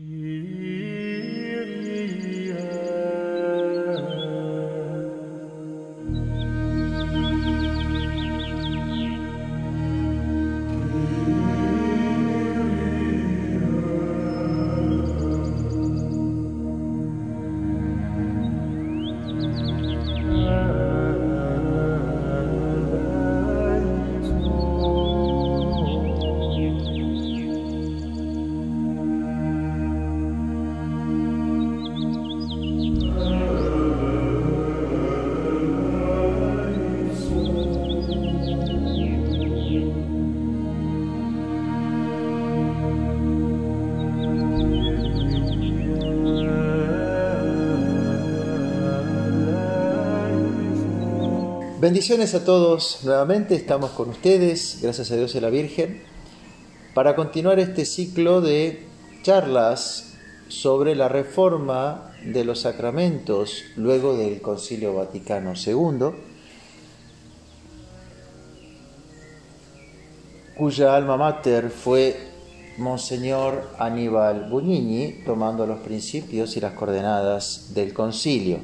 Mm-hmm. Bendiciones a todos nuevamente, estamos con ustedes, gracias a Dios y la Virgen, para continuar este ciclo de charlas sobre la reforma de los sacramentos luego del Concilio Vaticano II, cuya alma mater fue Monseñor Aníbal Buñini, tomando los principios y las coordenadas del concilio.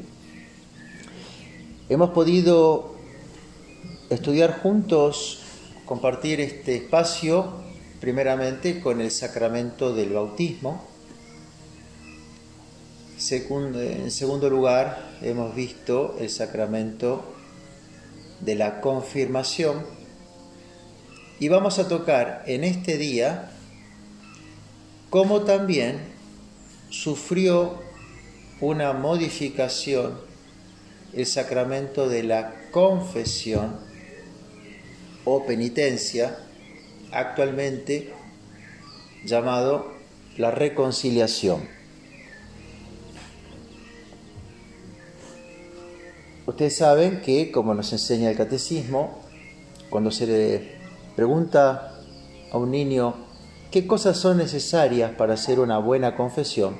Hemos podido estudiar juntos, compartir este espacio, primeramente con el sacramento del bautismo. en segundo lugar, hemos visto el sacramento de la confirmación. Y vamos a tocar en este día cómo también sufrió una modificación el sacramento de la confesión o penitencia, actualmente llamado la reconciliación. Ustedes saben que, como nos enseña el catecismo, cuando se le pregunta a un niño qué cosas son necesarias para hacer una buena confesión,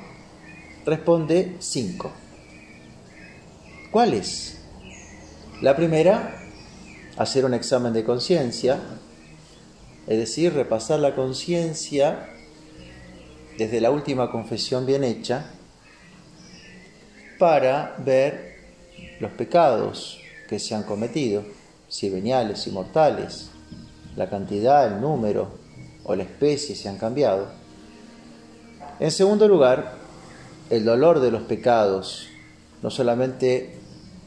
responde cinco. ¿Cuáles? La primera, hacer un examen de conciencia, es decir, repasar la conciencia desde la última confesión bien hecha para ver los pecados que se han cometido, si veniales, si mortales, la cantidad, el número o la especie se han cambiado. En segundo lugar, el dolor de los pecados. No solamente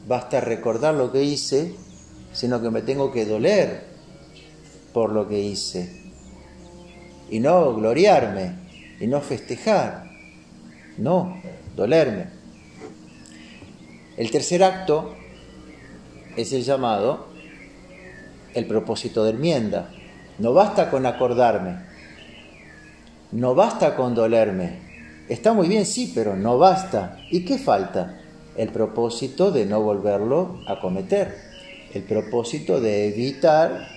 basta recordar lo que hice, sino que me tengo que doler por lo que hice. Y no gloriarme, y no festejar, no, dolerme. El tercer acto es el llamado el propósito de enmienda. No basta con acordarme, no basta con dolerme. Está muy bien, sí, pero no basta. ¿Y qué falta? El propósito de no volverlo a cometer el propósito de evitar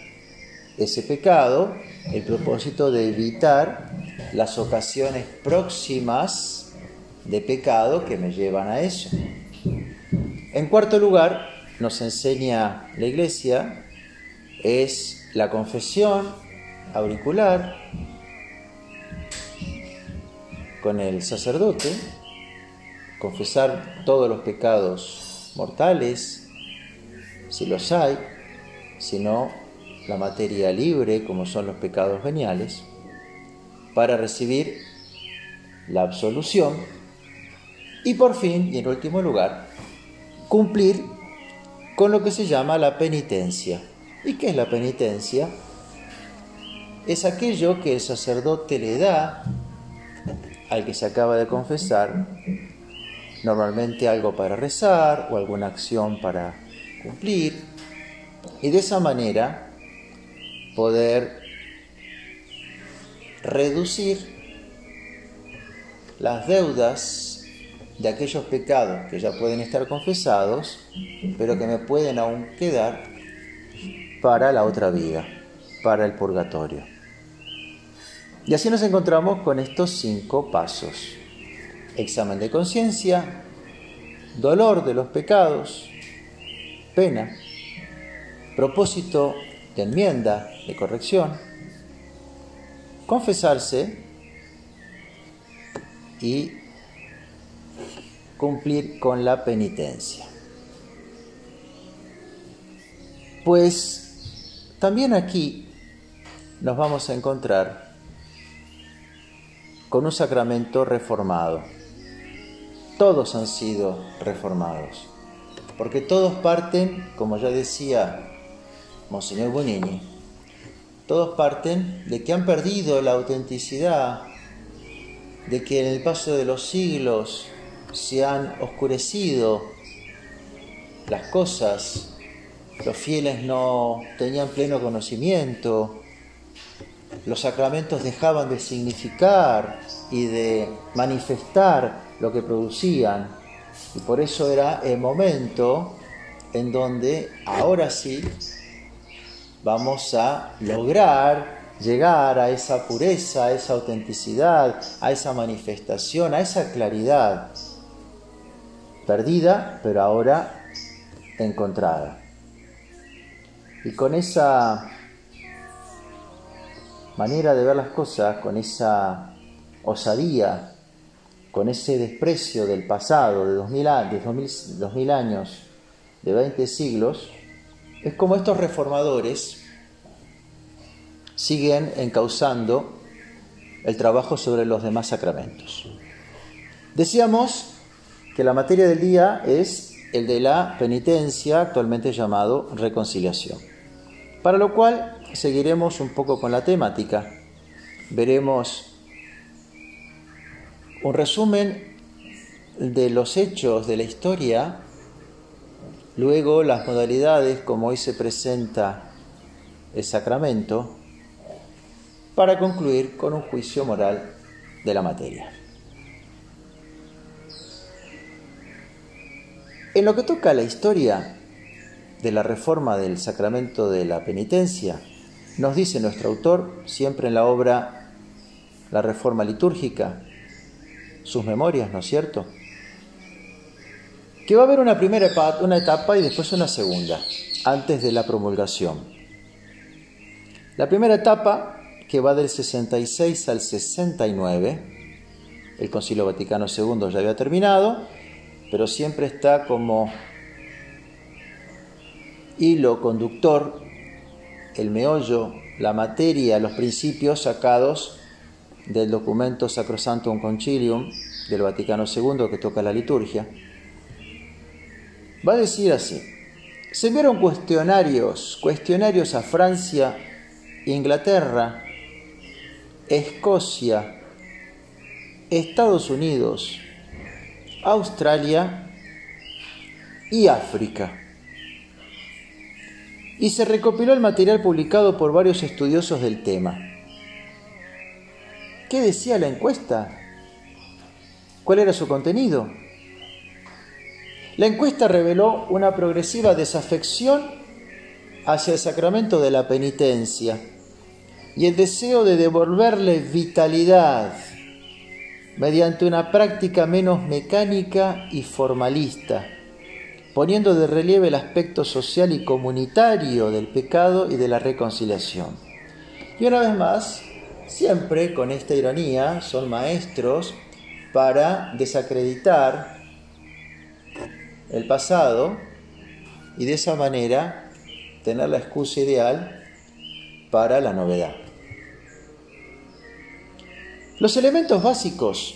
ese pecado, el propósito de evitar las ocasiones próximas de pecado que me llevan a eso. En cuarto lugar, nos enseña la iglesia, es la confesión auricular con el sacerdote, confesar todos los pecados mortales, si los hay, sino la materia libre, como son los pecados veniales, para recibir la absolución y por fin, y en último lugar, cumplir con lo que se llama la penitencia. ¿Y qué es la penitencia? Es aquello que el sacerdote le da al que se acaba de confesar, normalmente algo para rezar o alguna acción para cumplir y de esa manera poder reducir las deudas de aquellos pecados que ya pueden estar confesados, pero que me pueden aún quedar para la otra vida, para el purgatorio. Y así nos encontramos con estos cinco pasos. Examen de conciencia, dolor de los pecados, pena, propósito de enmienda, de corrección, confesarse y cumplir con la penitencia. Pues también aquí nos vamos a encontrar con un sacramento reformado. Todos han sido reformados, porque todos parten, como ya decía Monseñor Bonini, todos parten de que han perdido la autenticidad, de que en el paso de los siglos se han oscurecido las cosas los fieles no tenían pleno conocimiento, los sacramentos dejaban de significar y de manifestar lo que producían. Y por eso era el momento en donde ahora sí vamos a lograr llegar a esa pureza, a esa autenticidad, a esa manifestación, a esa claridad perdida, pero ahora encontrada. Y con esa manera de ver las cosas, con esa osadía, con ese desprecio del pasado, de 2000, de años, de 20 siglos, es como estos reformadores siguen encauzando el trabajo sobre los demás sacramentos. Decíamos que la materia del día es el de la penitencia, actualmente llamado reconciliación. Para lo cual seguiremos un poco con la temática. Veremos un resumen de los hechos de la historia, luego las modalidades como hoy se presenta el sacramento, para concluir con un juicio moral de la materia. En lo que toca a la historia, de la reforma del sacramento de la penitencia, nos dice nuestro autor, siempre en la obra La Reforma Litúrgica, sus memorias, ¿no es cierto? Que va a haber una primera etapa, una etapa y después una segunda, antes de la promulgación. La primera etapa, que va del 66 al 69, el Concilio Vaticano II ya había terminado, pero siempre está como hilo conductor, el meollo, la materia, los principios sacados del documento Sacrosanctum Concilium del Vaticano II que toca la liturgia, va a decir así, se enviaron cuestionarios, cuestionarios a Francia, Inglaterra, Escocia, Estados Unidos, Australia y África y se recopiló el material publicado por varios estudiosos del tema. ¿Qué decía la encuesta? ¿Cuál era su contenido? La encuesta reveló una progresiva desafección hacia el sacramento de la penitencia y el deseo de devolverle vitalidad mediante una práctica menos mecánica y formalista poniendo de relieve el aspecto social y comunitario del pecado y de la reconciliación. Y una vez más, siempre con esta ironía, son maestros para desacreditar el pasado y de esa manera tener la excusa ideal para la novedad. Los elementos básicos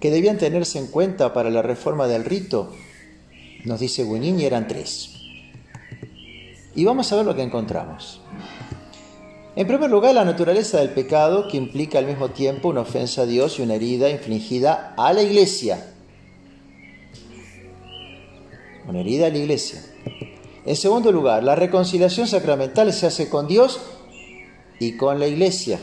que debían tenerse en cuenta para la reforma del rito nos dice y eran tres. Y vamos a ver lo que encontramos. En primer lugar, la naturaleza del pecado que implica al mismo tiempo una ofensa a Dios y una herida infligida a la iglesia. Una herida a la iglesia. En segundo lugar, la reconciliación sacramental se hace con Dios y con la iglesia.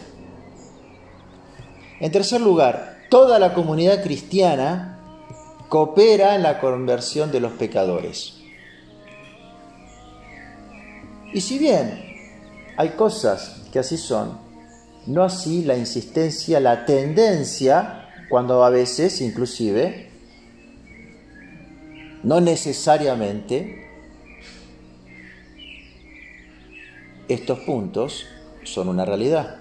En tercer lugar, toda la comunidad cristiana coopera en la conversión de los pecadores. Y si bien hay cosas que así son, no así la insistencia, la tendencia, cuando a veces inclusive, no necesariamente, estos puntos son una realidad.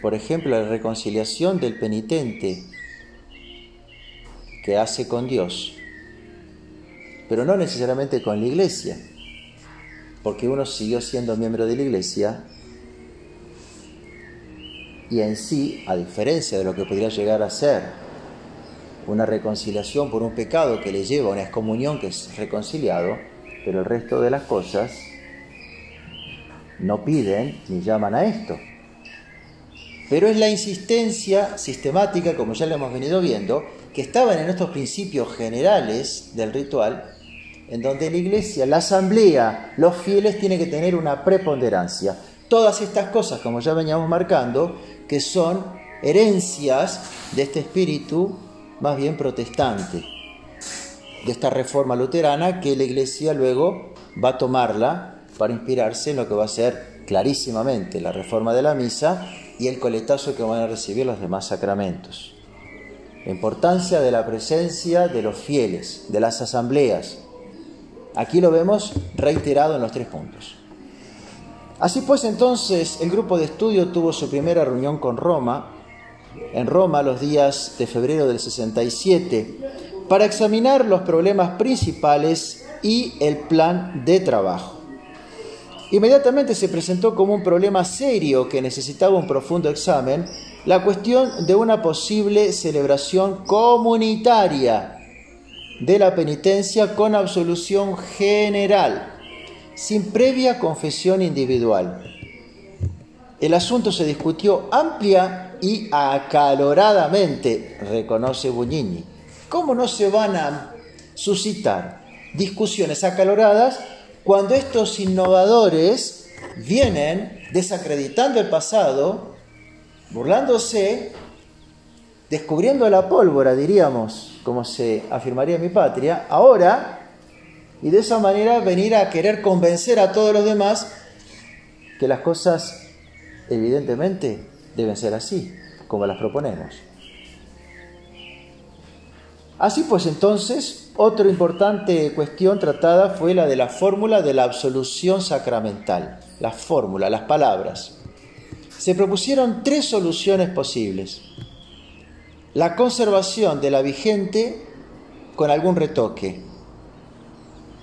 por ejemplo, la reconciliación del penitente que hace con Dios, pero no necesariamente con la iglesia, porque uno siguió siendo miembro de la iglesia y en sí, a diferencia de lo que podría llegar a ser una reconciliación por un pecado que le lleva a una excomunión que es reconciliado, pero el resto de las cosas no piden ni llaman a esto. Pero es la insistencia sistemática, como ya lo hemos venido viendo, que estaban en estos principios generales del ritual, en donde la iglesia, la asamblea, los fieles tienen que tener una preponderancia. Todas estas cosas, como ya veníamos marcando, que son herencias de este espíritu más bien protestante, de esta reforma luterana que la iglesia luego va a tomarla para inspirarse en lo que va a ser clarísimamente la reforma de la misa y el coletazo que van a recibir los demás sacramentos. La importancia de la presencia de los fieles, de las asambleas. Aquí lo vemos reiterado en los tres puntos. Así pues, entonces, el grupo de estudio tuvo su primera reunión con Roma, en Roma, los días de febrero del 67, para examinar los problemas principales y el plan de trabajo. Inmediatamente se presentó como un problema serio que necesitaba un profundo examen la cuestión de una posible celebración comunitaria de la penitencia con absolución general sin previa confesión individual. El asunto se discutió amplia y acaloradamente, reconoce Buñini. ¿Cómo no se van a suscitar discusiones acaloradas cuando estos innovadores vienen desacreditando el pasado, burlándose, descubriendo la pólvora, diríamos, como se afirmaría en mi patria, ahora y de esa manera venir a querer convencer a todos los demás que las cosas evidentemente deben ser así, como las proponemos. Así pues entonces, otra importante cuestión tratada fue la de la fórmula de la absolución sacramental, la fórmula, las palabras. Se propusieron tres soluciones posibles. La conservación de la vigente con algún retoque,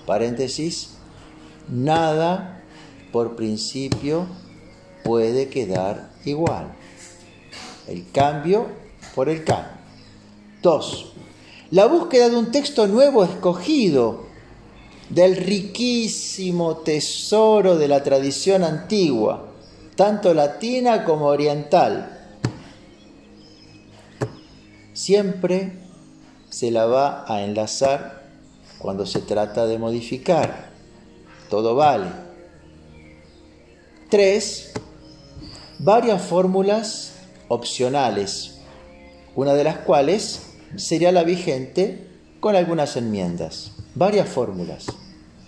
paréntesis, nada por principio puede quedar igual. El cambio por el cambio. Dos, la búsqueda de un texto nuevo escogido del riquísimo tesoro de la tradición antigua, tanto latina como oriental. Siempre se la va a enlazar cuando se trata de modificar. Todo vale. Tres, varias fórmulas opcionales, una de las cuales sería la vigente con algunas enmiendas. Varias fórmulas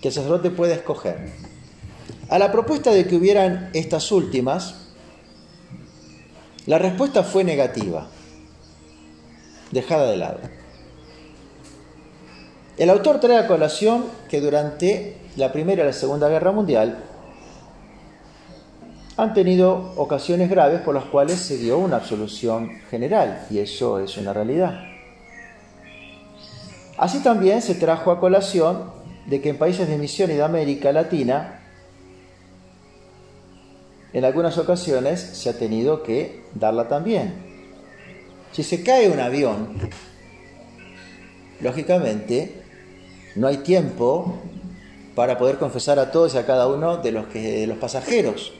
que el sacerdote puede escoger. A la propuesta de que hubieran estas últimas, la respuesta fue negativa, dejada de lado. El autor trae a colación que durante la Primera y la Segunda Guerra Mundial han tenido ocasiones graves por las cuales se dio una absolución general, y eso es una realidad. Así también se trajo a colación de que en países de misión y de América Latina, en algunas ocasiones se ha tenido que darla también. Si se cae un avión, lógicamente no hay tiempo para poder confesar a todos y a cada uno de los, de los pasajeros.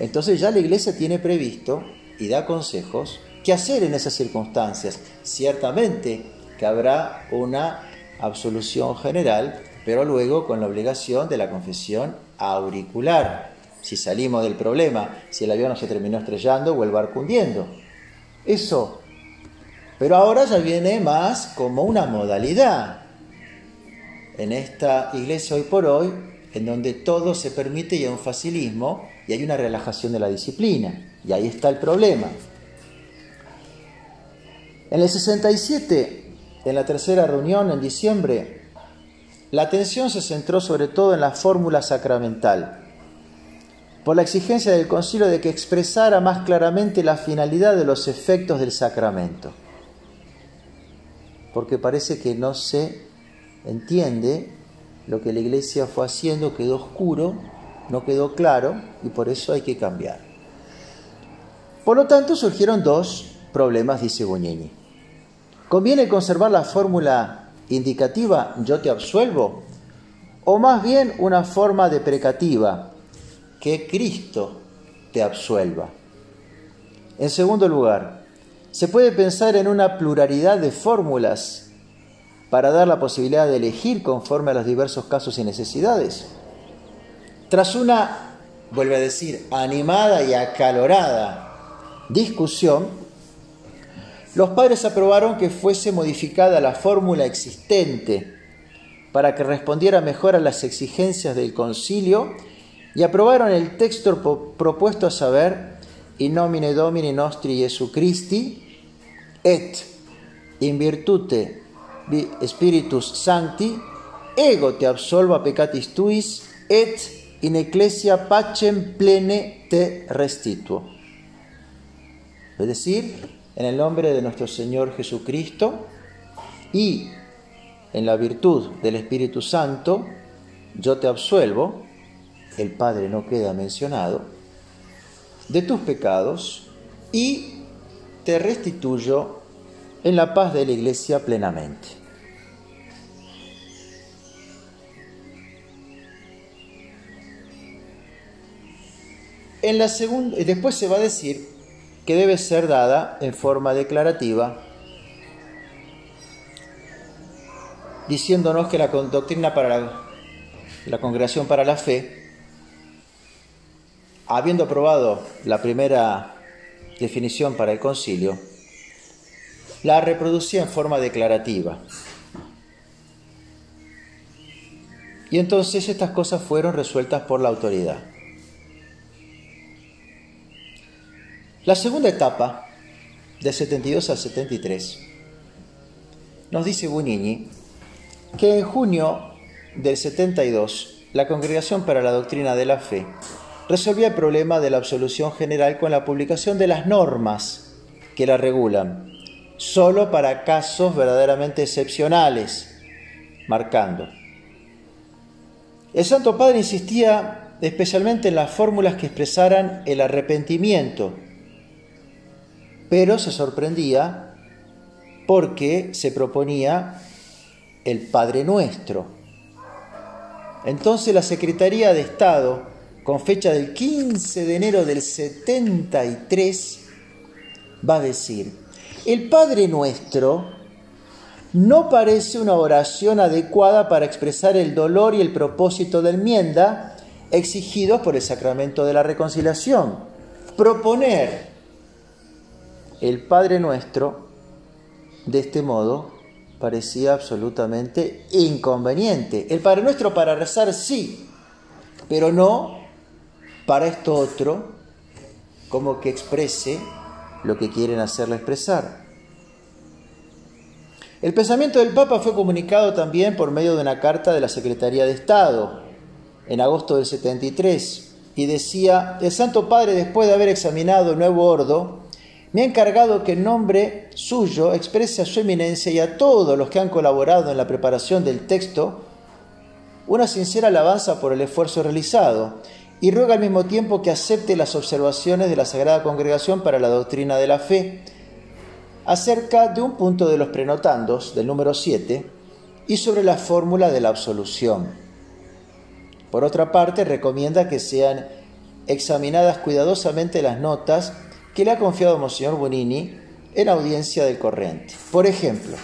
Entonces ya la iglesia tiene previsto y da consejos qué hacer en esas circunstancias. Ciertamente que habrá una absolución general, pero luego con la obligación de la confesión auricular. Si salimos del problema, si el avión no se terminó estrellando o el barco hundiendo. Eso. Pero ahora ya viene más como una modalidad en esta iglesia hoy por hoy, en donde todo se permite y hay un facilismo y hay una relajación de la disciplina. Y ahí está el problema. En el 67, en la tercera reunión en diciembre, la atención se centró sobre todo en la fórmula sacramental. por la exigencia del concilio de que expresara más claramente la finalidad de los efectos del sacramento. Porque parece que no se entiende lo que la iglesia fue haciendo, quedó oscuro, no quedó claro y por eso hay que cambiar. Por lo tanto, surgieron dos problemas, dice Bognini. ¿Conviene conservar la fórmula indicativa yo te absuelvo? ¿O más bien una forma deprecativa, que Cristo te absuelva? En segundo lugar, se puede pensar en una pluralidad de fórmulas para dar la posibilidad de elegir conforme a los diversos casos y necesidades. Tras una, vuelve a decir, animada y acalorada discusión, los padres aprobaron que fuese modificada la fórmula existente para que respondiera mejor a las exigencias del concilio y aprobaron el texto propuesto a saber in nomine Domini nostri Jesu Christi et in virtute Spiritus Sancti ego te absolva peccatis tuis et in ecclesia pacem plene te restituo. Es decir, en el nombre de nuestro Señor Jesucristo y en la virtud del Espíritu Santo, yo te absuelvo, el Padre no queda mencionado, de tus pecados y te restituyo en la paz de la iglesia plenamente. En la segunda, después se va a decir que debe ser dada en forma declarativa, diciéndonos que la doctrina para la, la congregación para la fe, habiendo aprobado la primera definición para el concilio, la reproducía en forma declarativa. Y entonces estas cosas fueron resueltas por la autoridad. La segunda etapa, de 72 al 73, nos dice Bunini que en junio del 72 la Congregación para la Doctrina de la Fe resolvía el problema de la absolución general con la publicación de las normas que la regulan, solo para casos verdaderamente excepcionales, marcando. El Santo Padre insistía especialmente en las fórmulas que expresaran el arrepentimiento, pero se sorprendía porque se proponía el Padre Nuestro. Entonces la Secretaría de Estado, con fecha del 15 de enero del 73, va a decir, el Padre Nuestro no parece una oración adecuada para expresar el dolor y el propósito de enmienda exigidos por el sacramento de la reconciliación. Proponer el Padre Nuestro, de este modo, parecía absolutamente inconveniente. El Padre Nuestro para rezar sí, pero no para esto otro, como que exprese lo que quieren hacerle expresar. El pensamiento del Papa fue comunicado también por medio de una carta de la Secretaría de Estado en agosto del 73 y decía, el Santo Padre después de haber examinado el nuevo ordo, me ha encargado que en nombre suyo exprese a su eminencia y a todos los que han colaborado en la preparación del texto una sincera alabanza por el esfuerzo realizado y ruega al mismo tiempo que acepte las observaciones de la Sagrada Congregación para la Doctrina de la Fe acerca de un punto de los prenotandos del número 7 y sobre la fórmula de la absolución. Por otra parte, recomienda que sean examinadas cuidadosamente las notas que le ha confiado Monseñor Bonini en audiencia del corriente. Por ejemplo,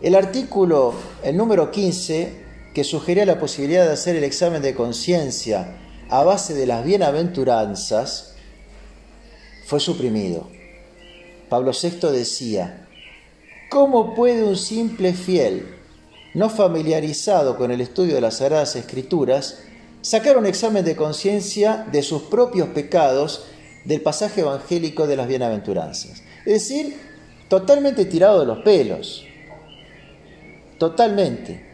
el artículo, el número 15, que sugería la posibilidad de hacer el examen de conciencia a base de las bienaventuranzas, fue suprimido. Pablo VI decía, ¿cómo puede un simple fiel, no familiarizado con el estudio de las Sagradas Escrituras, sacar un examen de conciencia de sus propios pecados del pasaje evangélico de las bienaventuranzas. Es decir, totalmente tirado de los pelos. Totalmente.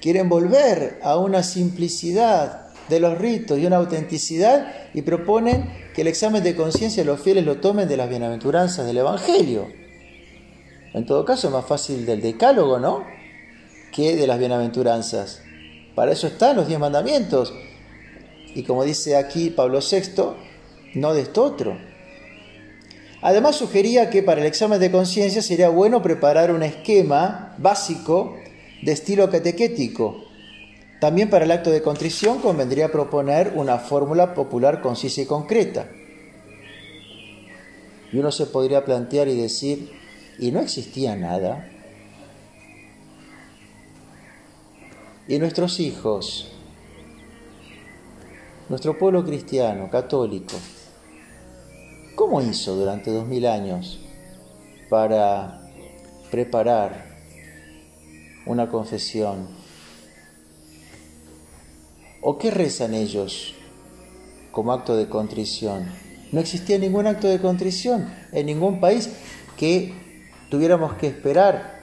Quieren volver a una simplicidad de los ritos y una autenticidad y proponen que el examen de conciencia los fieles lo tomen de las bienaventuranzas del Evangelio. En todo caso es más fácil del decálogo, ¿no? Que de las bienaventuranzas. Para eso están los diez mandamientos. Y como dice aquí Pablo VI, no de esto otro. Además sugería que para el examen de conciencia sería bueno preparar un esquema básico de estilo catequético. También para el acto de contrición convendría proponer una fórmula popular concisa y concreta. Y uno se podría plantear y decir, ¿y no existía nada? ¿Y nuestros hijos? Nuestro pueblo cristiano, católico, ¿cómo hizo durante dos mil años para preparar una confesión? ¿O qué rezan ellos como acto de contrición? No existía ningún acto de contrición en ningún país que tuviéramos que esperar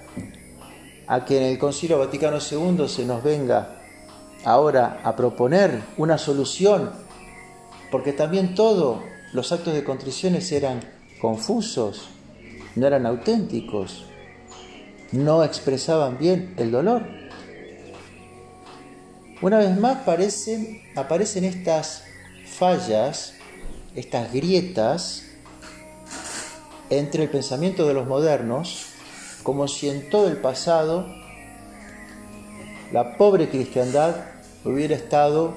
a que en el Concilio Vaticano II se nos venga ahora a proponer una solución, porque también todos los actos de contriciones eran confusos, no eran auténticos no expresaban bien el dolor. Una vez más aparecen, estas fallas, estas grietas entre el pensamiento de los modernos, como si en todo el pasado la pobre cristiandad hubiera estado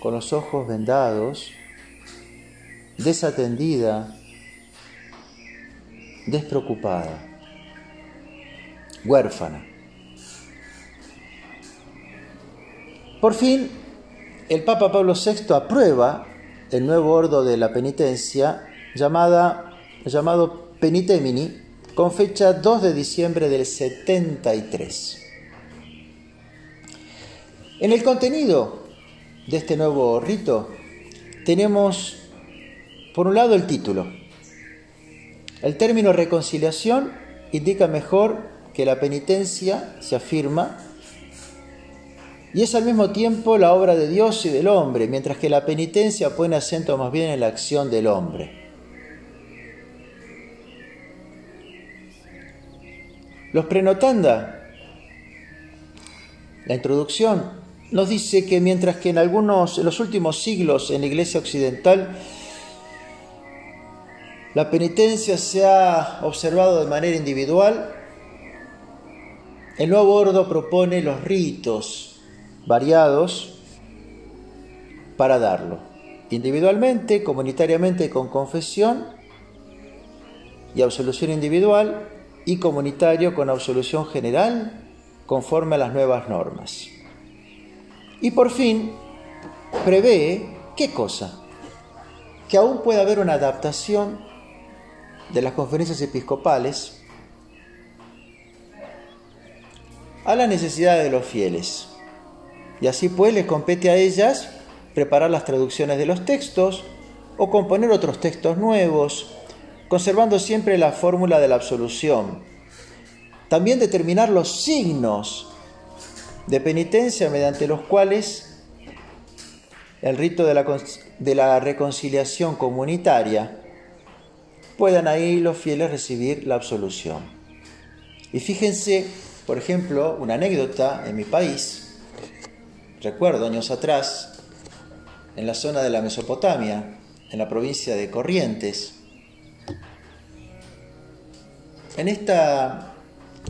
con los ojos vendados, desatendida, despreocupada huérfana. Por fin, el Papa Pablo VI aprueba el nuevo ordo de la penitencia llamada, llamado Penitemini con fecha 2 de diciembre del 73. En el contenido de este nuevo rito tenemos, por un lado, el título. El término reconciliación indica mejor que la penitencia se afirma y es al mismo tiempo la obra de Dios y del hombre, mientras que la penitencia pone acento más bien en la acción del hombre. Los prenotanda, la introducción, nos dice que mientras que en algunos, en los últimos siglos en la iglesia occidental, la penitencia se ha observado de manera individual, el nuevo ordo propone los ritos variados para darlo, individualmente, comunitariamente con confesión y absolución individual y comunitario con absolución general conforme a las nuevas normas. Y por fin prevé, ¿qué cosa? Que aún puede haber una adaptación de las conferencias episcopales a las necesidades de los fieles. Y así pues les compete a ellas preparar las traducciones de los textos o componer otros textos nuevos, conservando siempre la fórmula de la absolución. También determinar los signos de penitencia mediante los cuales el rito de la, de la reconciliación comunitaria puedan ahí los fieles recibir la absolución. Y fíjense por ejemplo, una anécdota en mi país, recuerdo años atrás, en la zona de la Mesopotamia, en la provincia de Corrientes, en esta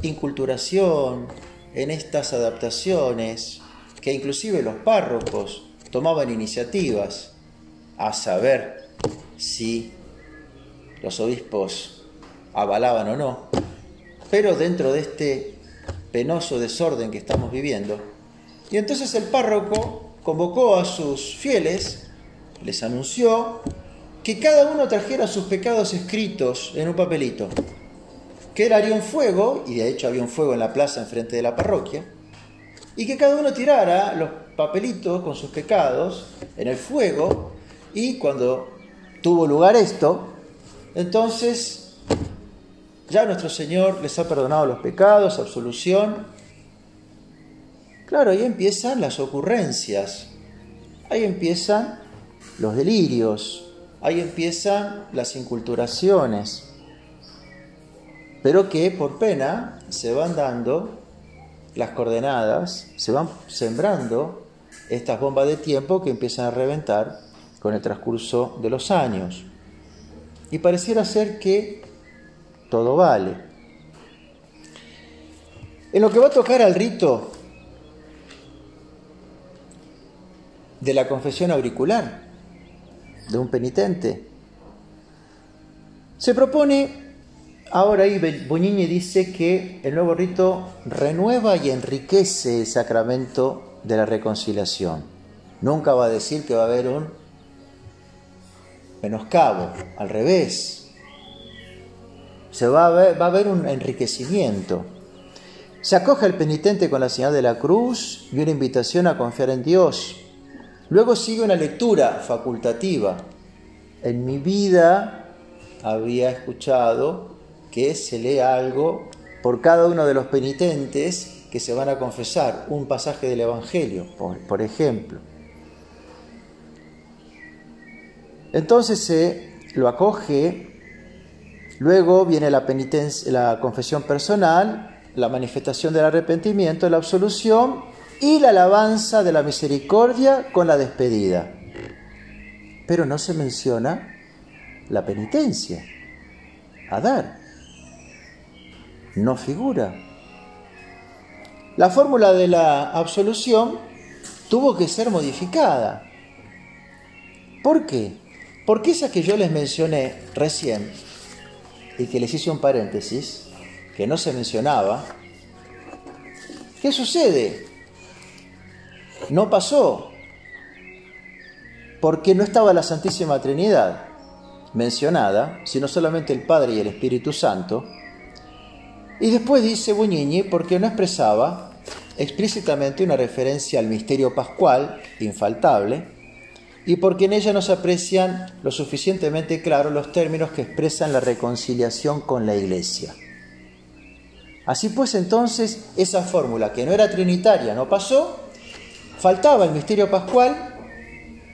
inculturación, en estas adaptaciones, que inclusive los párrocos tomaban iniciativas a saber si los obispos avalaban o no, pero dentro de este penoso desorden que estamos viviendo. Y entonces el párroco convocó a sus fieles, les anunció que cada uno trajera sus pecados escritos en un papelito, que él haría un fuego, y de hecho había un fuego en la plaza enfrente de la parroquia, y que cada uno tirara los papelitos con sus pecados en el fuego, y cuando tuvo lugar esto, entonces ya nuestro Señor les ha perdonado los pecados, absolución, Claro, ahí empiezan las ocurrencias, ahí empiezan los delirios, ahí empiezan las inculturaciones, pero que por pena se van dando las coordenadas, se van sembrando estas bombas de tiempo que empiezan a reventar con el transcurso de los años. Y pareciera ser que todo vale. En lo que va a tocar al rito de la confesión auricular de un penitente, se propone Ahora ahí Buñini dice que el nuevo rito renueva y enriquece el sacramento de la reconciliación. Nunca va a decir que va a haber un menoscabo, al revés. Se va a, va a haber un enriquecimiento. Se acoge al penitente con la señal de la cruz y una invitación a confiar en Dios. Luego sigue una lectura facultativa. En mi vida había escuchado que se lea algo por cada uno de los penitentes que se van a confesar, un pasaje del Evangelio, por, ejemplo. Entonces se lo acoge, luego viene la, penitencia, la confesión personal, la manifestación del arrepentimiento, la absolución y la alabanza de la misericordia con la despedida. Pero no se menciona la penitencia, a dar no figura. La fórmula de la absolución tuvo que ser modificada. ¿Por qué? Porque esa que yo les mencioné recién y que les hice un paréntesis, que no se mencionaba, ¿qué sucede? No pasó, porque no estaba la Santísima Trinidad mencionada, sino solamente el Padre y el Espíritu Santo, y después dice Buñini porque no expresaba explícitamente una referencia al misterio pascual, infaltable, y porque en ella no se aprecian lo suficientemente claros los términos que expresan la reconciliación con la Iglesia. Así pues entonces esa fórmula que no era trinitaria no pasó, faltaba el misterio pascual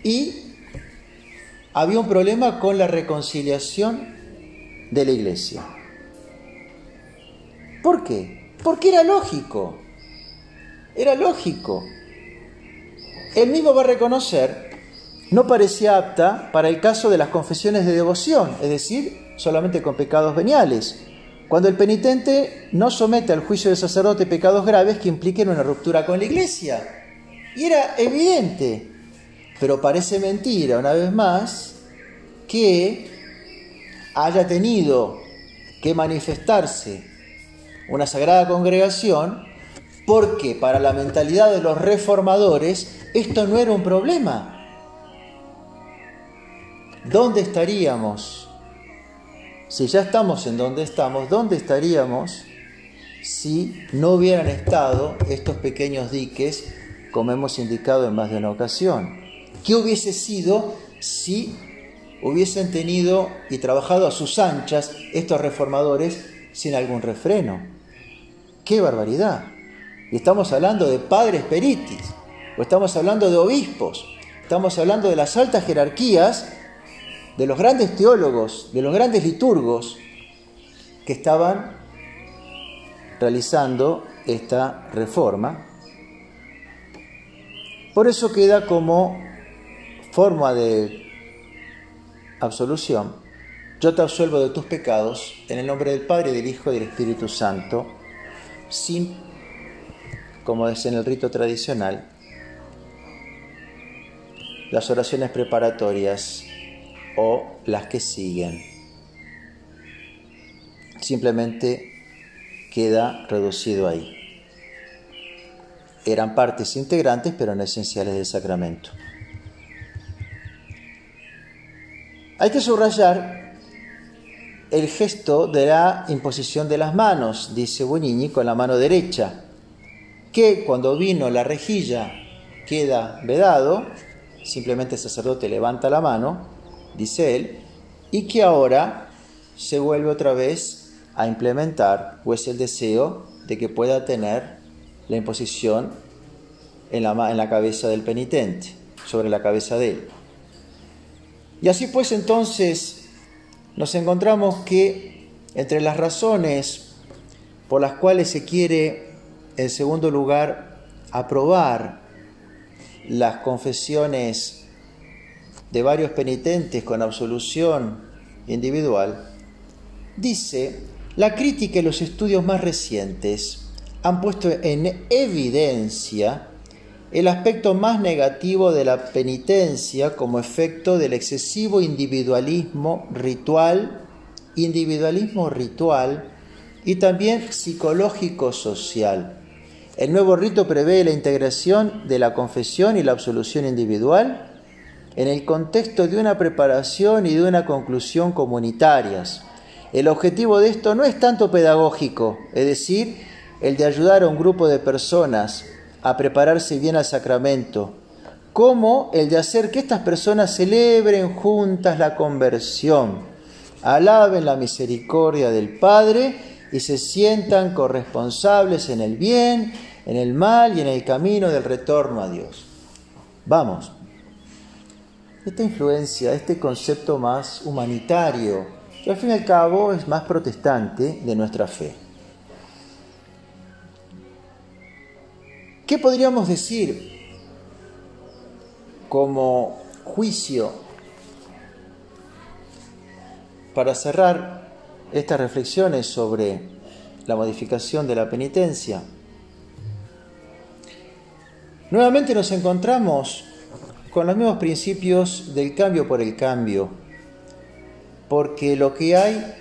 y había un problema con la reconciliación de la Iglesia. ¿Por qué? Porque era lógico. Era lógico. Él mismo va a reconocer, no parecía apta para el caso de las confesiones de devoción, es decir, solamente con pecados veniales, cuando el penitente no somete al juicio del sacerdote pecados graves que impliquen una ruptura con la iglesia. Y era evidente, pero parece mentira, una vez más, que haya tenido que manifestarse una sagrada congregación, porque para la mentalidad de los reformadores esto no era un problema. ¿Dónde estaríamos? Si ya estamos en donde estamos, ¿dónde estaríamos si no hubieran estado estos pequeños diques, como hemos indicado en más de una ocasión? ¿Qué hubiese sido si hubiesen tenido y trabajado a sus anchas estos reformadores sin algún refreno? ¡Qué barbaridad! Y estamos hablando de padres peritis, o estamos hablando de obispos, estamos hablando de las altas jerarquías, de los grandes teólogos, de los grandes liturgos que estaban realizando esta reforma. Por eso queda como forma de absolución, yo te absuelvo de tus pecados en el nombre del Padre, del Hijo y del Espíritu Santo sin, como es en el rito tradicional, las oraciones preparatorias o las que siguen. Simplemente queda reducido ahí. Eran partes integrantes, pero no esenciales del sacramento. Hay que subrayar el gesto de la imposición de las manos, dice Buñini, con la mano derecha, que cuando vino la rejilla queda vedado, simplemente el sacerdote levanta la mano, dice él, y que ahora se vuelve otra vez a implementar, pues el deseo de que pueda tener la imposición en la, en la cabeza del penitente, sobre la cabeza de él. Y así pues entonces nos encontramos que entre las razones por las cuales se quiere, en segundo lugar, aprobar las confesiones de varios penitentes con absolución individual, dice, la crítica y los estudios más recientes han puesto en evidencia el aspecto más negativo de la penitencia como efecto del excesivo individualismo ritual, individualismo ritual y también psicológico-social. El nuevo rito prevé la integración de la confesión y la absolución individual en el contexto de una preparación y de una conclusión comunitarias. El objetivo de esto no es tanto pedagógico, es decir, el de ayudar a un grupo de personas a prepararse bien al sacramento, como el de hacer que estas personas celebren juntas la conversión, alaben la misericordia del Padre y se sientan corresponsables en el bien, en el mal y en el camino del retorno a Dios. Vamos, esta influencia, este concepto más humanitario, que al fin y al cabo es más protestante de nuestra fe. ¿Qué podríamos decir como juicio para cerrar estas reflexiones sobre la modificación de la penitencia? Nuevamente nos encontramos con los mismos principios del cambio por el cambio, porque lo que hay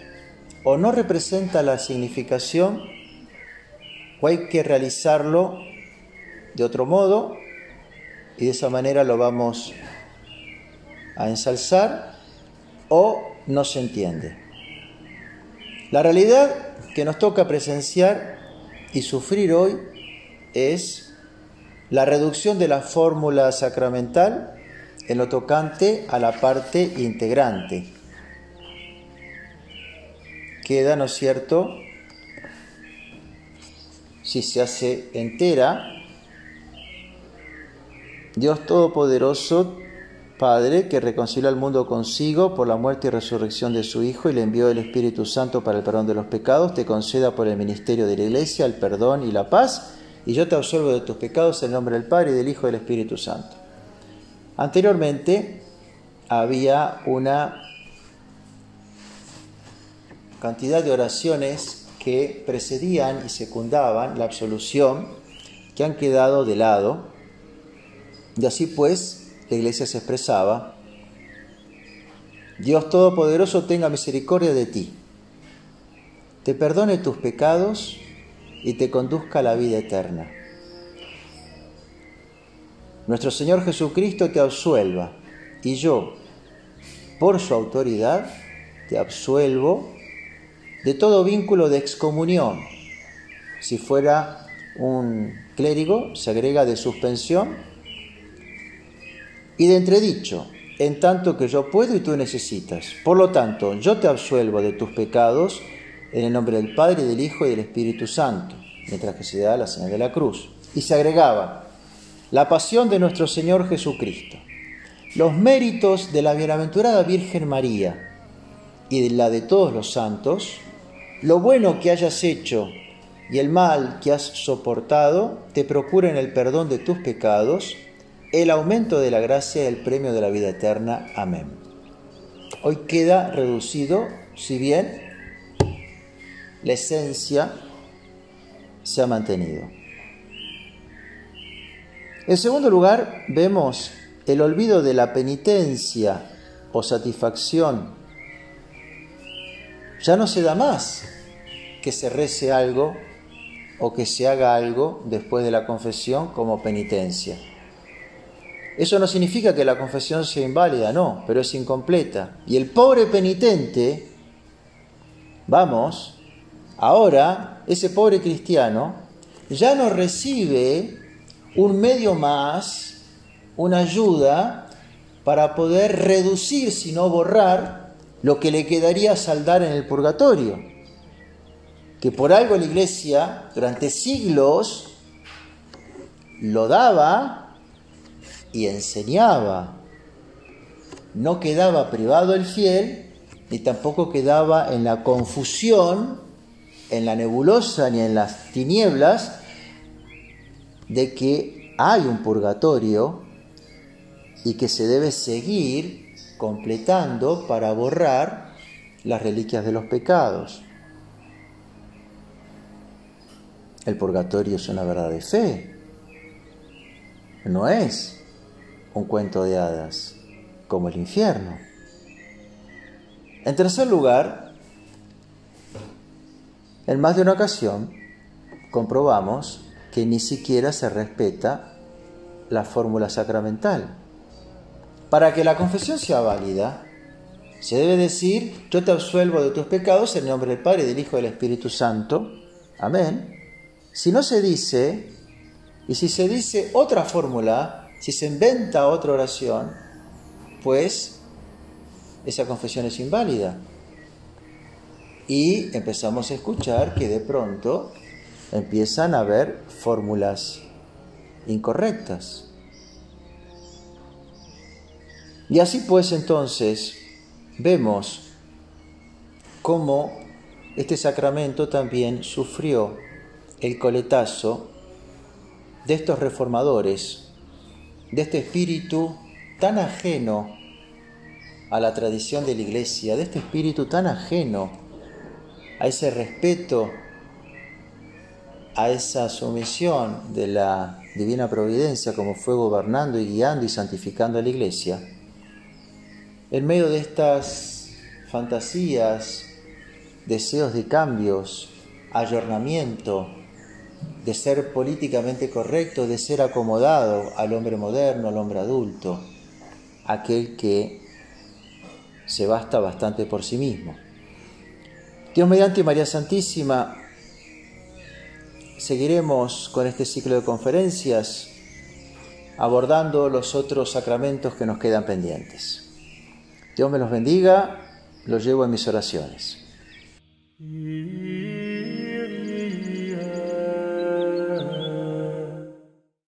o no representa la significación o hay que realizarlo de otro modo y de esa manera lo vamos a ensalzar o no se entiende. La realidad que nos toca presenciar y sufrir hoy es la reducción de la fórmula sacramental en lo tocante a la parte integrante. Queda, ¿no es cierto?, si se hace entera, Dios Todopoderoso, Padre, que reconcilia al mundo consigo por la muerte y resurrección de su Hijo y le envió el Espíritu Santo para el perdón de los pecados, te conceda por el ministerio de la Iglesia el perdón y la paz, y yo te absuelvo de tus pecados en nombre del Padre y del Hijo y del Espíritu Santo. Anteriormente había una cantidad de oraciones que precedían y secundaban la absolución que han quedado de lado y así pues, la iglesia se expresaba, Dios Todopoderoso tenga misericordia de ti, te perdone tus pecados y te conduzca a la vida eterna. Nuestro Señor Jesucristo te absuelva y yo, por su autoridad, te absuelvo de todo vínculo de excomunión. Si fuera un clérigo, se agrega de suspensión y de entredicho, en tanto que yo puedo y tú necesitas. Por lo tanto, yo te absuelvo de tus pecados en el nombre del Padre, del Hijo y del Espíritu Santo, mientras que se da la señal de la cruz. Y se agregaba, la pasión de nuestro Señor Jesucristo, los méritos de la bienaventurada Virgen María y de la de todos los santos, lo bueno que hayas hecho y el mal que has soportado, te procuren el perdón de tus pecados, el aumento de la gracia y el premio de la vida eterna. Amén. Hoy queda reducido, si bien la esencia se ha mantenido. En segundo lugar, vemos el olvido de la penitencia o satisfacción. Ya no se da más que se rece algo o que se haga algo después de la confesión como penitencia. Eso no significa que la confesión sea inválida, no, pero es incompleta. Y el pobre penitente, vamos, ahora ese pobre cristiano ya no recibe un medio más, una ayuda para poder reducir, si no borrar, lo que le quedaría saldar en el purgatorio. Que por algo la iglesia durante siglos lo daba y enseñaba. No quedaba privado el fiel, ni tampoco quedaba en la confusión, en la nebulosa ni en las tinieblas de que hay un purgatorio y que se debe seguir completando para borrar las reliquias de los pecados. El purgatorio es una verdad de fe, no es un cuento de hadas como el infierno. En tercer lugar, en más de una ocasión comprobamos que ni siquiera se respeta la fórmula sacramental. Para que la confesión sea válida, se debe decir, yo te absuelvo de tus pecados en nombre del Padre, del Hijo y del Espíritu Santo. Amén. Si no se dice, y si se dice otra fórmula, si se inventa otra oración, pues esa confesión es inválida. Y empezamos a escuchar que de pronto empiezan a haber fórmulas incorrectas. Y así pues entonces vemos cómo este sacramento también sufrió el coletazo de estos reformadores, de este espíritu tan ajeno a la tradición de la iglesia, de este espíritu tan ajeno a ese respeto, a esa sumisión de la divina providencia como fue gobernando y guiando y santificando a la iglesia, en medio de estas fantasías, deseos de cambios, ayornamiento, de ser políticamente correcto, de ser acomodado al hombre moderno, al hombre adulto, aquel que se basta bastante por sí mismo. Dios mediante María Santísima, seguiremos con este ciclo de conferencias abordando los otros sacramentos que nos quedan pendientes. Dios me los bendiga, los llevo en mis oraciones.